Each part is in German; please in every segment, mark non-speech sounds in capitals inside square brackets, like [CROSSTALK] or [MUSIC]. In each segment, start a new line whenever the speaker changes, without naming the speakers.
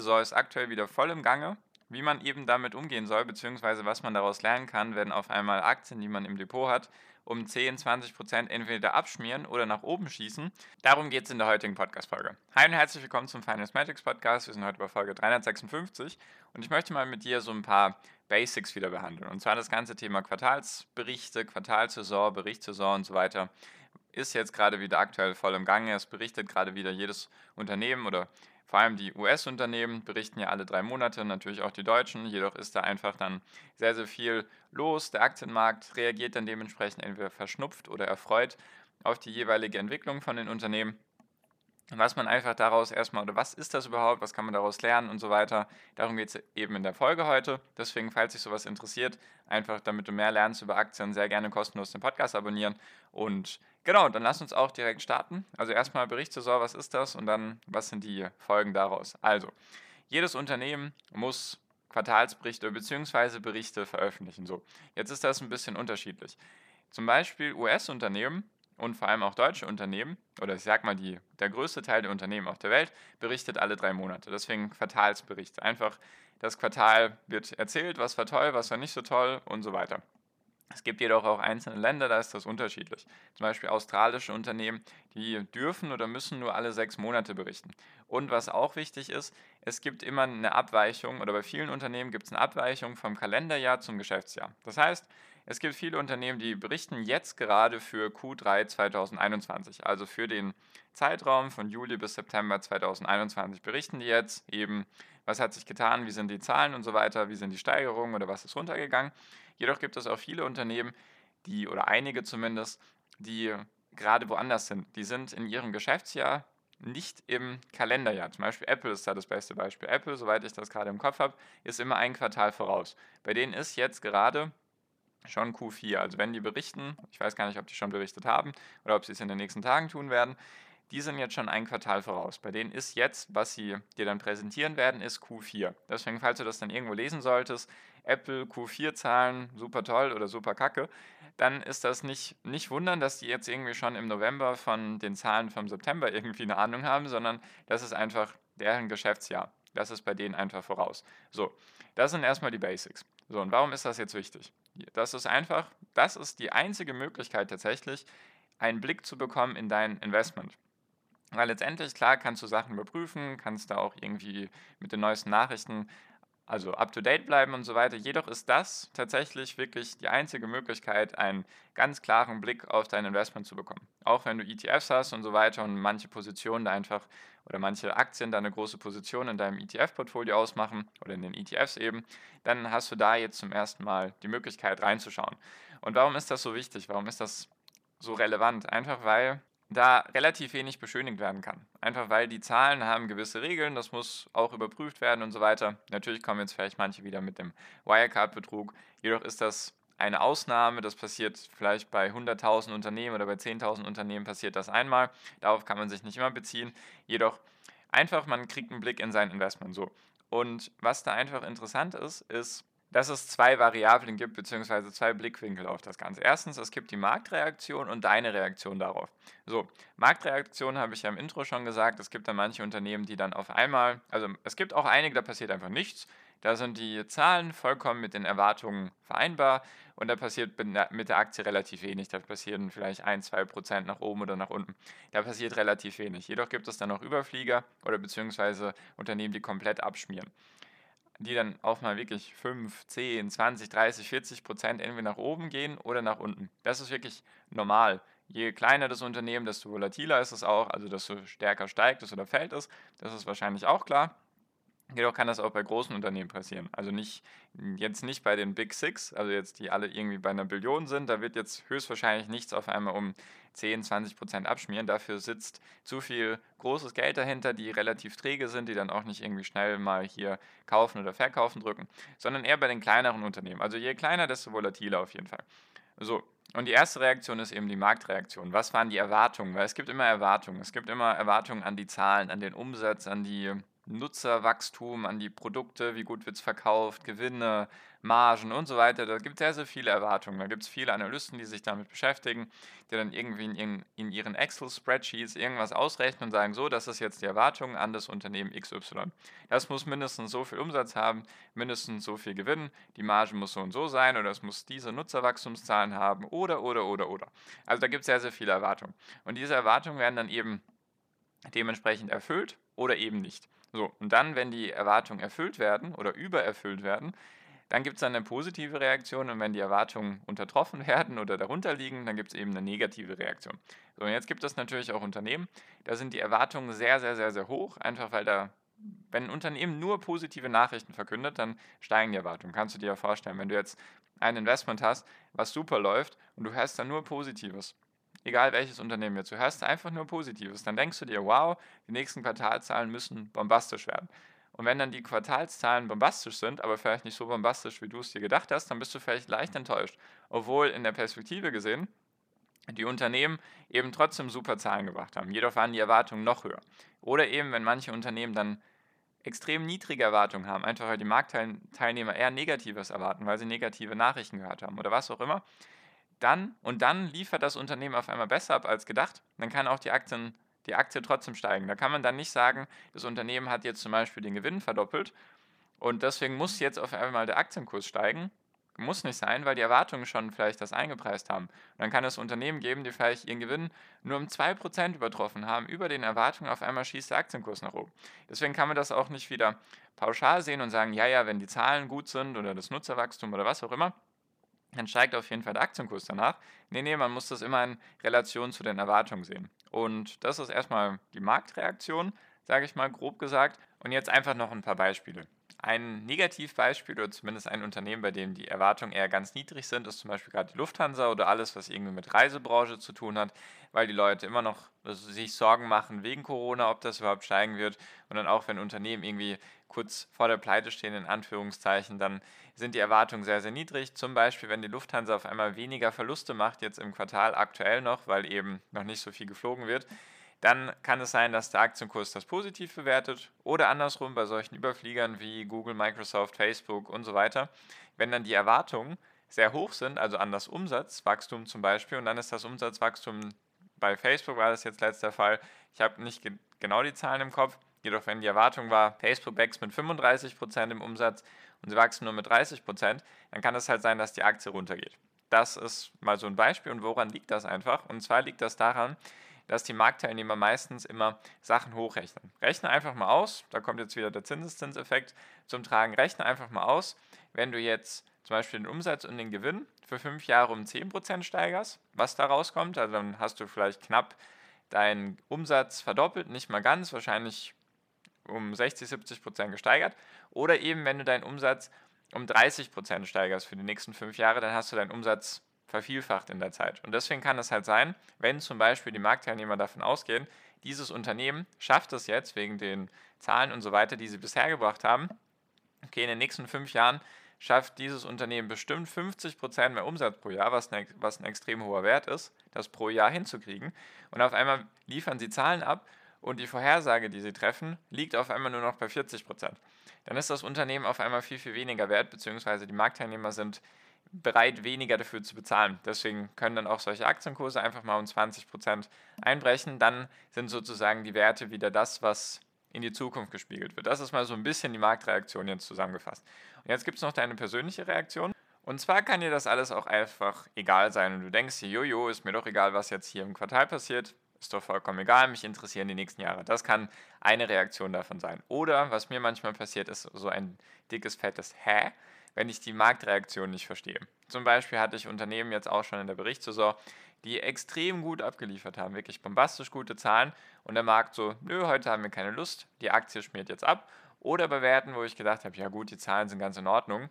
Berichtssaison ist aktuell wieder voll im Gange. Wie man eben damit umgehen soll, beziehungsweise was man daraus lernen kann, wenn auf einmal Aktien, die man im Depot hat, um 10, 20 Prozent entweder abschmieren oder nach oben schießen. Darum geht es in der heutigen Podcast-Folge. Hi und herzlich willkommen zum Finance Magics Podcast. Wir sind heute bei Folge 356 und ich möchte mal mit dir so ein paar Basics wieder behandeln. Und zwar das ganze Thema Quartalsberichte, Quartalsaison, Berichtssaison und so weiter ist jetzt gerade wieder aktuell voll im Gange. Es berichtet gerade wieder jedes Unternehmen oder vor allem die US-Unternehmen berichten ja alle drei Monate, natürlich auch die Deutschen. Jedoch ist da einfach dann sehr, sehr viel los. Der Aktienmarkt reagiert dann dementsprechend entweder verschnupft oder erfreut auf die jeweilige Entwicklung von den Unternehmen. Was man einfach daraus erstmal, oder was ist das überhaupt, was kann man daraus lernen und so weiter. Darum geht es eben in der Folge heute. Deswegen, falls dich sowas interessiert, einfach damit du mehr lernst über Aktien, sehr gerne kostenlos den Podcast abonnieren. Und genau, dann lass uns auch direkt starten. Also erstmal Berichtssaison, was ist das? Und dann, was sind die Folgen daraus? Also, jedes Unternehmen muss Quartalsberichte bzw. Berichte veröffentlichen. So, jetzt ist das ein bisschen unterschiedlich. Zum Beispiel US-Unternehmen und vor allem auch deutsche Unternehmen, oder ich sag mal, die, der größte Teil der Unternehmen auf der Welt, berichtet alle drei Monate. Deswegen Quartalsberichte. Einfach das Quartal wird erzählt, was war toll, was war nicht so toll und so weiter. Es gibt jedoch auch einzelne Länder, da ist das unterschiedlich. Zum Beispiel australische Unternehmen, die dürfen oder müssen nur alle sechs Monate berichten. Und was auch wichtig ist, es gibt immer eine Abweichung oder bei vielen Unternehmen gibt es eine Abweichung vom Kalenderjahr zum Geschäftsjahr. Das heißt, es gibt viele Unternehmen, die berichten jetzt gerade für Q3 2021, also für den Zeitraum von Juli bis September 2021 berichten die jetzt eben, was hat sich getan, wie sind die Zahlen und so weiter, wie sind die Steigerungen oder was ist runtergegangen. Jedoch gibt es auch viele Unternehmen, die oder einige zumindest, die gerade woanders sind. Die sind in ihrem Geschäftsjahr nicht im Kalenderjahr. Zum Beispiel Apple ist da das beste Beispiel. Apple, soweit ich das gerade im Kopf habe, ist immer ein Quartal voraus. Bei denen ist jetzt gerade schon Q4. Also wenn die berichten, ich weiß gar nicht, ob die schon berichtet haben oder ob sie es in den nächsten Tagen tun werden, die sind jetzt schon ein Quartal voraus. Bei denen ist jetzt, was sie dir dann präsentieren werden, ist Q4. Deswegen, falls du das dann irgendwo lesen solltest, Apple Q4-Zahlen super toll oder super kacke, dann ist das nicht, nicht wundern, dass die jetzt irgendwie schon im November von den Zahlen vom September irgendwie eine Ahnung haben, sondern das ist einfach deren Geschäftsjahr. Das ist bei denen einfach voraus. So, das sind erstmal die Basics. So, und warum ist das jetzt wichtig? Das ist einfach, das ist die einzige Möglichkeit tatsächlich, einen Blick zu bekommen in dein Investment. Weil letztendlich, klar, kannst du Sachen überprüfen, kannst da auch irgendwie mit den neuesten Nachrichten also up-to-date bleiben und so weiter. Jedoch ist das tatsächlich wirklich die einzige Möglichkeit, einen ganz klaren Blick auf dein Investment zu bekommen. Auch wenn du ETFs hast und so weiter und manche Positionen einfach oder manche Aktien da eine große Position in deinem ETF-Portfolio ausmachen oder in den ETFs eben, dann hast du da jetzt zum ersten Mal die Möglichkeit reinzuschauen. Und warum ist das so wichtig? Warum ist das so relevant? Einfach weil da relativ wenig beschönigt werden kann. Einfach weil die Zahlen haben gewisse Regeln, das muss auch überprüft werden und so weiter. Natürlich kommen jetzt vielleicht manche wieder mit dem Wirecard-Betrug. Jedoch ist das eine Ausnahme, das passiert vielleicht bei 100.000 Unternehmen oder bei 10.000 Unternehmen passiert das einmal. Darauf kann man sich nicht immer beziehen. Jedoch einfach, man kriegt einen Blick in sein Investment so. Und was da einfach interessant ist, ist, dass es zwei Variablen gibt, beziehungsweise zwei Blickwinkel auf das Ganze. Erstens, es gibt die Marktreaktion und deine Reaktion darauf. So, Marktreaktion habe ich ja im Intro schon gesagt. Es gibt dann manche Unternehmen, die dann auf einmal, also es gibt auch einige, da passiert einfach nichts. Da sind die Zahlen vollkommen mit den Erwartungen vereinbar und da passiert mit der Aktie relativ wenig. Da passieren vielleicht 1, 2 Prozent nach oben oder nach unten. Da passiert relativ wenig. Jedoch gibt es dann noch Überflieger oder beziehungsweise Unternehmen, die komplett abschmieren die dann auch mal wirklich 5, 10, 20, 30, 40 Prozent entweder nach oben gehen oder nach unten. Das ist wirklich normal. Je kleiner das Unternehmen, desto volatiler ist es auch, also desto stärker steigt es oder fällt es. Das ist wahrscheinlich auch klar. Jedoch kann das auch bei großen Unternehmen passieren. Also nicht jetzt nicht bei den Big Six, also jetzt die alle irgendwie bei einer Billion sind, da wird jetzt höchstwahrscheinlich nichts auf einmal um 10, 20 Prozent abschmieren. Dafür sitzt zu viel großes Geld dahinter, die relativ träge sind, die dann auch nicht irgendwie schnell mal hier kaufen oder verkaufen drücken, sondern eher bei den kleineren Unternehmen. Also je kleiner, desto volatiler auf jeden Fall. So, und die erste Reaktion ist eben die Marktreaktion. Was waren die Erwartungen? Weil es gibt immer Erwartungen. Es gibt immer Erwartungen an die Zahlen, an den Umsatz, an die Nutzerwachstum, an die Produkte, wie gut wird es verkauft, Gewinne, Margen und so weiter. Da gibt es sehr, sehr viele Erwartungen. Da gibt es viele Analysten, die sich damit beschäftigen, die dann irgendwie in ihren, in ihren Excel-Spreadsheets irgendwas ausrechnen und sagen, so, das ist jetzt die Erwartung an das Unternehmen XY. Das muss mindestens so viel Umsatz haben, mindestens so viel Gewinn, die Marge muss so und so sein oder es muss diese Nutzerwachstumszahlen haben oder, oder, oder, oder. Also da gibt es sehr, sehr viele Erwartungen. Und diese Erwartungen werden dann eben dementsprechend erfüllt oder eben nicht. So, und dann, wenn die Erwartungen erfüllt werden oder übererfüllt werden, dann gibt es eine positive Reaktion und wenn die Erwartungen untertroffen [LAUGHS] werden oder darunter liegen, dann gibt es eben eine negative Reaktion. So, und jetzt gibt es natürlich auch Unternehmen, da sind die Erwartungen sehr, sehr, sehr, sehr hoch, einfach weil da, wenn ein Unternehmen nur positive Nachrichten verkündet, dann steigen die Erwartungen. Kannst du dir ja vorstellen, wenn du jetzt ein Investment hast, was super läuft und du hörst dann nur Positives, egal welches Unternehmen jetzt, du hörst einfach nur Positives, dann denkst du dir, wow, die nächsten Quartalzahlen müssen bombastisch werden. Und wenn dann die Quartalszahlen bombastisch sind, aber vielleicht nicht so bombastisch, wie du es dir gedacht hast, dann bist du vielleicht leicht enttäuscht. Obwohl in der Perspektive gesehen die Unternehmen eben trotzdem super Zahlen gebracht haben. Jedoch waren die Erwartungen noch höher. Oder eben, wenn manche Unternehmen dann extrem niedrige Erwartungen haben, einfach weil die Marktteilnehmer eher Negatives erwarten, weil sie negative Nachrichten gehört haben oder was auch immer, dann und dann liefert das Unternehmen auf einmal besser ab als gedacht, dann kann auch die Aktien die Aktie trotzdem steigen. Da kann man dann nicht sagen, das Unternehmen hat jetzt zum Beispiel den Gewinn verdoppelt und deswegen muss jetzt auf einmal der Aktienkurs steigen. Muss nicht sein, weil die Erwartungen schon vielleicht das eingepreist haben. Und dann kann es Unternehmen geben, die vielleicht ihren Gewinn nur um 2% übertroffen haben, über den Erwartungen, auf einmal schießt der Aktienkurs nach oben. Deswegen kann man das auch nicht wieder pauschal sehen und sagen, ja, ja, wenn die Zahlen gut sind oder das Nutzerwachstum oder was auch immer, dann steigt auf jeden Fall der Aktienkurs danach. Nee, nee, man muss das immer in Relation zu den Erwartungen sehen. Und das ist erstmal die Marktreaktion, sage ich mal grob gesagt. Und jetzt einfach noch ein paar Beispiele. Ein Negativbeispiel oder zumindest ein Unternehmen, bei dem die Erwartungen eher ganz niedrig sind, ist zum Beispiel gerade die Lufthansa oder alles, was irgendwie mit Reisebranche zu tun hat, weil die Leute immer noch sich Sorgen machen wegen Corona, ob das überhaupt steigen wird. Und dann auch, wenn Unternehmen irgendwie kurz vor der Pleite stehen, in Anführungszeichen, dann sind die Erwartungen sehr, sehr niedrig. Zum Beispiel, wenn die Lufthansa auf einmal weniger Verluste macht, jetzt im Quartal aktuell noch, weil eben noch nicht so viel geflogen wird, dann kann es sein, dass der Aktienkurs das positiv bewertet oder andersrum bei solchen Überfliegern wie Google, Microsoft, Facebook und so weiter. Wenn dann die Erwartungen sehr hoch sind, also an das Umsatzwachstum zum Beispiel, und dann ist das Umsatzwachstum bei Facebook war das jetzt letzter Fall. Ich habe nicht ge genau die Zahlen im Kopf, jedoch wenn die Erwartung war, Facebook wächst mit 35% im Umsatz und sie wachsen nur mit 30%, dann kann es halt sein, dass die Aktie runtergeht. Das ist mal so ein Beispiel und woran liegt das einfach? Und zwar liegt das daran, dass die Marktteilnehmer meistens immer Sachen hochrechnen. Rechne einfach mal aus, da kommt jetzt wieder der Zinseszinseffekt zum Tragen. Rechne einfach mal aus, wenn du jetzt zum Beispiel den Umsatz und den Gewinn für fünf Jahre um 10% steigerst, was da rauskommt. Also dann hast du vielleicht knapp deinen Umsatz verdoppelt, nicht mal ganz, wahrscheinlich um 60, 70% gesteigert. Oder eben, wenn du deinen Umsatz um 30% steigerst für die nächsten fünf Jahre, dann hast du deinen Umsatz vervielfacht in der Zeit. Und deswegen kann es halt sein, wenn zum Beispiel die Marktteilnehmer davon ausgehen, dieses Unternehmen schafft es jetzt wegen den Zahlen und so weiter, die sie bisher gebracht haben, okay, in den nächsten fünf Jahren schafft dieses Unternehmen bestimmt 50% mehr Umsatz pro Jahr, was, ne, was ein extrem hoher Wert ist, das pro Jahr hinzukriegen. Und auf einmal liefern sie Zahlen ab und die Vorhersage, die sie treffen, liegt auf einmal nur noch bei 40%. Dann ist das Unternehmen auf einmal viel, viel weniger wert, beziehungsweise die Marktteilnehmer sind bereit, weniger dafür zu bezahlen. Deswegen können dann auch solche Aktienkurse einfach mal um 20% einbrechen. Dann sind sozusagen die Werte wieder das, was in die Zukunft gespiegelt wird. Das ist mal so ein bisschen die Marktreaktion jetzt zusammengefasst. Und jetzt gibt es noch deine persönliche Reaktion. Und zwar kann dir das alles auch einfach egal sein und du denkst dir, jojo, ist mir doch egal, was jetzt hier im Quartal passiert, ist doch vollkommen egal, mich interessieren die nächsten Jahre. Das kann eine Reaktion davon sein. Oder was mir manchmal passiert, ist so ein dickes, fettes Hä, wenn ich die Marktreaktion nicht verstehe. Zum Beispiel hatte ich Unternehmen jetzt auch schon in der Berichtssaison, die extrem gut abgeliefert haben, wirklich bombastisch gute Zahlen und der Markt so, nö, heute haben wir keine Lust, die Aktie schmiert jetzt ab Oder bei Werten, wo ich gedacht habe, ja gut, die Zahlen sind ganz in Ordnung.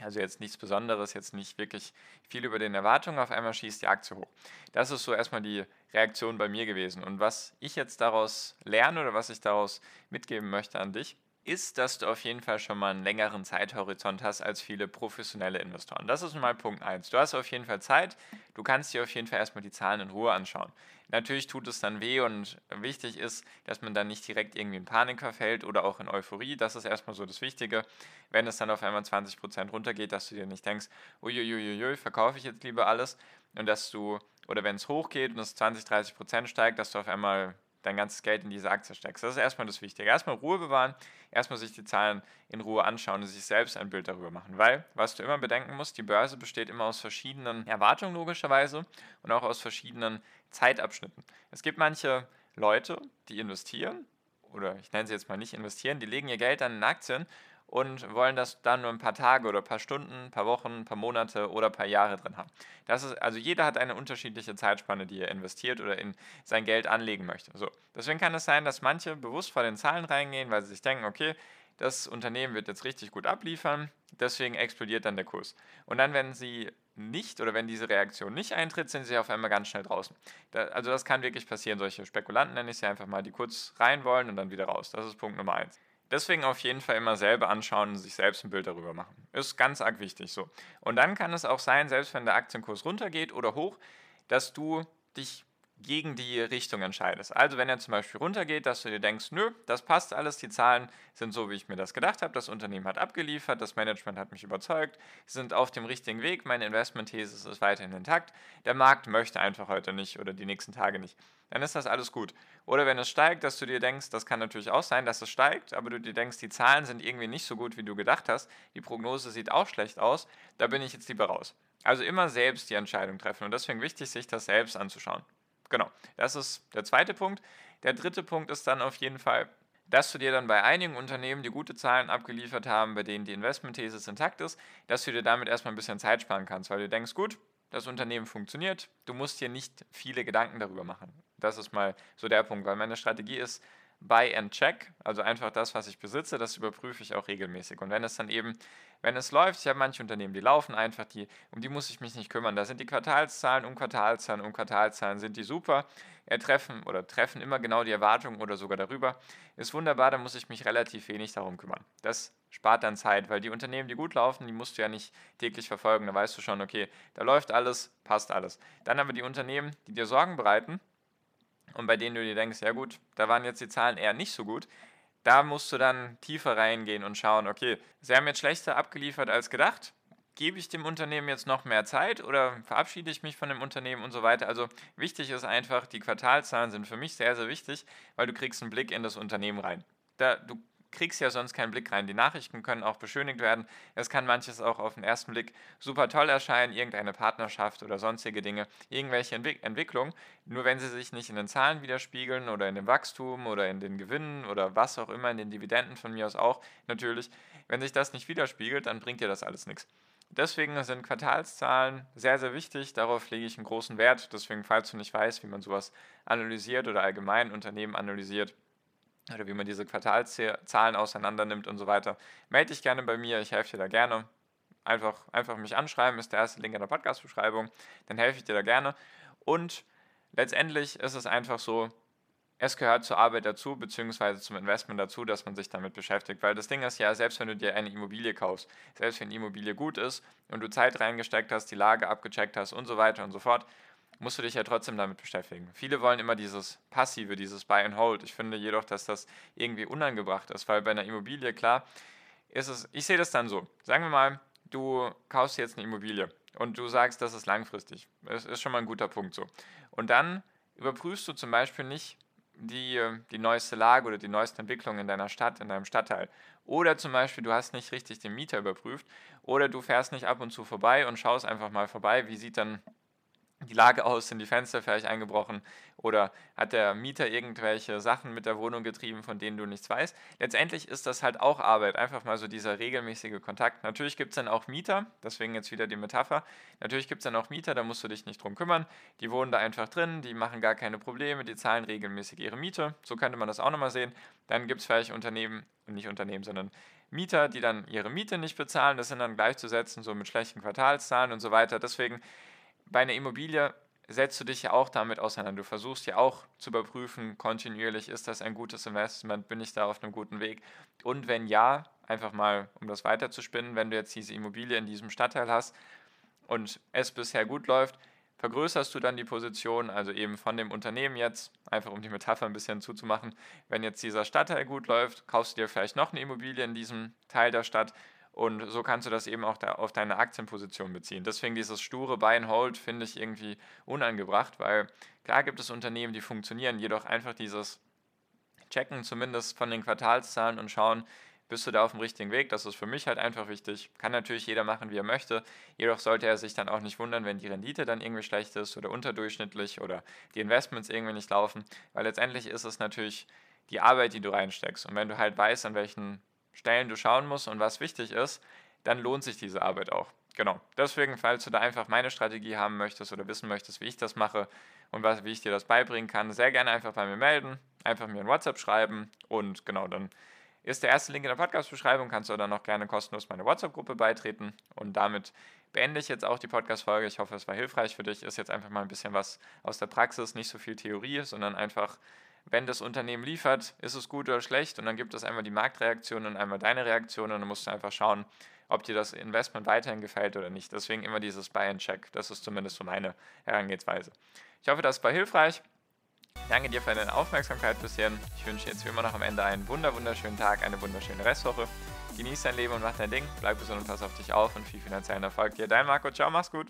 Also jetzt nichts Besonderes, jetzt nicht wirklich viel über den Erwartungen, auf einmal schießt die Aktie hoch. Das ist so erstmal die Reaktion bei mir gewesen. Und was ich jetzt daraus lerne oder was ich daraus mitgeben möchte an dich, ist, dass du auf jeden Fall schon mal einen längeren Zeithorizont hast als viele professionelle Investoren. Das ist mal Punkt 1. Du hast auf jeden Fall Zeit, du kannst dir auf jeden Fall erstmal die Zahlen in Ruhe anschauen. Natürlich tut es dann weh und wichtig ist, dass man dann nicht direkt irgendwie in Panik verfällt oder auch in Euphorie. Das ist erstmal so das Wichtige. Wenn es dann auf einmal 20% runtergeht, dass du dir nicht denkst, uiuiuiui, verkaufe ich jetzt lieber alles und dass du, oder wenn es hochgeht und es 20, 30% steigt, dass du auf einmal dein ganzes Geld in diese Aktie steckst. Das ist erstmal das Wichtige. Erstmal Ruhe bewahren, erstmal sich die Zahlen in Ruhe anschauen und sich selbst ein Bild darüber machen. Weil, was du immer bedenken musst, die Börse besteht immer aus verschiedenen Erwartungen logischerweise und auch aus verschiedenen Zeitabschnitten. Es gibt manche Leute, die investieren, oder ich nenne sie jetzt mal nicht investieren, die legen ihr Geld dann in Aktien und wollen das dann nur ein paar Tage oder ein paar Stunden, ein paar Wochen, ein paar Monate oder ein paar Jahre drin haben. Das ist, also jeder hat eine unterschiedliche Zeitspanne, die er investiert oder in sein Geld anlegen möchte. So. Deswegen kann es sein, dass manche bewusst vor den Zahlen reingehen, weil sie sich denken, okay, das Unternehmen wird jetzt richtig gut abliefern, deswegen explodiert dann der Kurs. Und dann, wenn sie nicht oder wenn diese Reaktion nicht eintritt, sind sie auf einmal ganz schnell draußen. Da, also das kann wirklich passieren. Solche Spekulanten nenne ich sie einfach mal, die kurz rein wollen und dann wieder raus. Das ist Punkt Nummer eins. Deswegen auf jeden Fall immer selber anschauen und sich selbst ein Bild darüber machen. Ist ganz arg wichtig so. Und dann kann es auch sein, selbst wenn der Aktienkurs runtergeht oder hoch, dass du dich gegen die Richtung entscheidest. Also wenn er zum Beispiel runtergeht, dass du dir denkst, nö, das passt alles, die Zahlen sind so, wie ich mir das gedacht habe, das Unternehmen hat abgeliefert, das Management hat mich überzeugt, sie sind auf dem richtigen Weg, meine Investmentthese ist weiterhin intakt, der Markt möchte einfach heute nicht oder die nächsten Tage nicht, dann ist das alles gut. Oder wenn es steigt, dass du dir denkst, das kann natürlich auch sein, dass es steigt, aber du dir denkst, die Zahlen sind irgendwie nicht so gut, wie du gedacht hast, die Prognose sieht auch schlecht aus, da bin ich jetzt lieber raus. Also immer selbst die Entscheidung treffen und deswegen wichtig, sich das selbst anzuschauen. Genau, das ist der zweite Punkt. Der dritte Punkt ist dann auf jeden Fall, dass du dir dann bei einigen Unternehmen, die gute Zahlen abgeliefert haben, bei denen die Investmentthese intakt ist, dass du dir damit erstmal ein bisschen Zeit sparen kannst, weil du denkst, gut, das Unternehmen funktioniert, du musst dir nicht viele Gedanken darüber machen. Das ist mal so der Punkt, weil meine Strategie ist, Buy and Check, also einfach das, was ich besitze, das überprüfe ich auch regelmäßig. Und wenn es dann eben, wenn es läuft, ich habe manche Unternehmen, die laufen einfach, die, um die muss ich mich nicht kümmern. Da sind die Quartalszahlen um Quartalszahlen um Quartalszahlen, sind die super, er treffen oder treffen immer genau die Erwartungen oder sogar darüber. Ist wunderbar, da muss ich mich relativ wenig darum kümmern. Das spart dann Zeit, weil die Unternehmen, die gut laufen, die musst du ja nicht täglich verfolgen. Da weißt du schon, okay, da läuft alles, passt alles. Dann aber die Unternehmen, die dir Sorgen bereiten, und bei denen du dir denkst, ja gut, da waren jetzt die Zahlen eher nicht so gut, da musst du dann tiefer reingehen und schauen, okay, sie haben jetzt schlechter abgeliefert als gedacht, gebe ich dem Unternehmen jetzt noch mehr Zeit oder verabschiede ich mich von dem Unternehmen und so weiter. Also wichtig ist einfach, die Quartalzahlen sind für mich sehr, sehr wichtig, weil du kriegst einen Blick in das Unternehmen rein. Da, du kriegst ja sonst keinen Blick rein. Die Nachrichten können auch beschönigt werden. Es kann manches auch auf den ersten Blick super toll erscheinen, irgendeine Partnerschaft oder sonstige Dinge, irgendwelche Entwick Entwicklungen. Nur wenn sie sich nicht in den Zahlen widerspiegeln oder in dem Wachstum oder in den Gewinnen oder was auch immer, in den Dividenden von mir aus auch natürlich, wenn sich das nicht widerspiegelt, dann bringt dir das alles nichts. Deswegen sind Quartalszahlen sehr, sehr wichtig. Darauf lege ich einen großen Wert. Deswegen, falls du nicht weißt, wie man sowas analysiert oder allgemein Unternehmen analysiert, oder wie man diese Quartalszahlen auseinander nimmt und so weiter, melde dich gerne bei mir, ich helfe dir da gerne. Einfach, einfach mich anschreiben, ist der erste Link in der Podcast-Beschreibung, dann helfe ich dir da gerne. Und letztendlich ist es einfach so, es gehört zur Arbeit dazu, beziehungsweise zum Investment dazu, dass man sich damit beschäftigt. Weil das Ding ist ja, selbst wenn du dir eine Immobilie kaufst, selbst wenn die Immobilie gut ist und du Zeit reingesteckt hast, die Lage abgecheckt hast und so weiter und so fort, musst du dich ja trotzdem damit beschäftigen. Viele wollen immer dieses Passive, dieses Buy and Hold. Ich finde jedoch, dass das irgendwie unangebracht ist, weil bei einer Immobilie, klar, ist es, ich sehe das dann so. Sagen wir mal, du kaufst jetzt eine Immobilie und du sagst, das ist langfristig. Das ist schon mal ein guter Punkt so. Und dann überprüfst du zum Beispiel nicht die, die neueste Lage oder die neuesten Entwicklungen in deiner Stadt, in deinem Stadtteil. Oder zum Beispiel, du hast nicht richtig den Mieter überprüft. Oder du fährst nicht ab und zu vorbei und schaust einfach mal vorbei, wie sieht dann die Lage aus? Sind die Fenster vielleicht eingebrochen? Oder hat der Mieter irgendwelche Sachen mit der Wohnung getrieben, von denen du nichts weißt? Letztendlich ist das halt auch Arbeit, einfach mal so dieser regelmäßige Kontakt. Natürlich gibt es dann auch Mieter, deswegen jetzt wieder die Metapher. Natürlich gibt es dann auch Mieter, da musst du dich nicht drum kümmern. Die wohnen da einfach drin, die machen gar keine Probleme, die zahlen regelmäßig ihre Miete. So könnte man das auch nochmal sehen. Dann gibt es vielleicht Unternehmen, nicht Unternehmen, sondern Mieter, die dann ihre Miete nicht bezahlen. Das sind dann gleichzusetzen, so mit schlechten Quartalszahlen und so weiter. Deswegen bei einer Immobilie setzt du dich ja auch damit auseinander. Du versuchst ja auch zu überprüfen, kontinuierlich, ist das ein gutes Investment, bin ich da auf einem guten Weg? Und wenn ja, einfach mal, um das weiterzuspinnen, wenn du jetzt diese Immobilie in diesem Stadtteil hast und es bisher gut läuft, vergrößerst du dann die Position, also eben von dem Unternehmen jetzt, einfach um die Metapher ein bisschen zuzumachen, wenn jetzt dieser Stadtteil gut läuft, kaufst du dir vielleicht noch eine Immobilie in diesem Teil der Stadt und so kannst du das eben auch da auf deine Aktienposition beziehen. Deswegen dieses sture Buy and Hold finde ich irgendwie unangebracht, weil klar gibt es Unternehmen, die funktionieren, jedoch einfach dieses Checken zumindest von den Quartalszahlen und schauen, bist du da auf dem richtigen Weg? Das ist für mich halt einfach wichtig. Kann natürlich jeder machen, wie er möchte. Jedoch sollte er sich dann auch nicht wundern, wenn die Rendite dann irgendwie schlecht ist oder unterdurchschnittlich oder die Investments irgendwie nicht laufen. Weil letztendlich ist es natürlich die Arbeit, die du reinsteckst. Und wenn du halt weißt, an welchen Stellen du schauen musst und was wichtig ist, dann lohnt sich diese Arbeit auch. Genau. Deswegen, falls du da einfach meine Strategie haben möchtest oder wissen möchtest, wie ich das mache und was, wie ich dir das beibringen kann, sehr gerne einfach bei mir melden, einfach mir ein WhatsApp schreiben und genau, dann ist der erste Link in der Podcast-Beschreibung, kannst du dann noch gerne kostenlos meine WhatsApp-Gruppe beitreten und damit beende ich jetzt auch die Podcast-Folge. Ich hoffe, es war hilfreich für dich. Ist jetzt einfach mal ein bisschen was aus der Praxis, nicht so viel Theorie, sondern einfach wenn das Unternehmen liefert, ist es gut oder schlecht und dann gibt es einmal die Marktreaktion und einmal deine Reaktion und dann musst du einfach schauen, ob dir das Investment weiterhin gefällt oder nicht. Deswegen immer dieses Buy and Check. Das ist zumindest so meine Herangehensweise. Ich hoffe, das war hilfreich. Danke dir für deine Aufmerksamkeit bisher. Ich wünsche jetzt wie immer noch am Ende einen wunder wunderschönen Tag, eine wunderschöne Restwoche. Genieß dein Leben und mach dein Ding. Bleib gesund und pass auf dich auf und viel finanziellen Erfolg dir. Dein Marco. Ciao, mach's gut.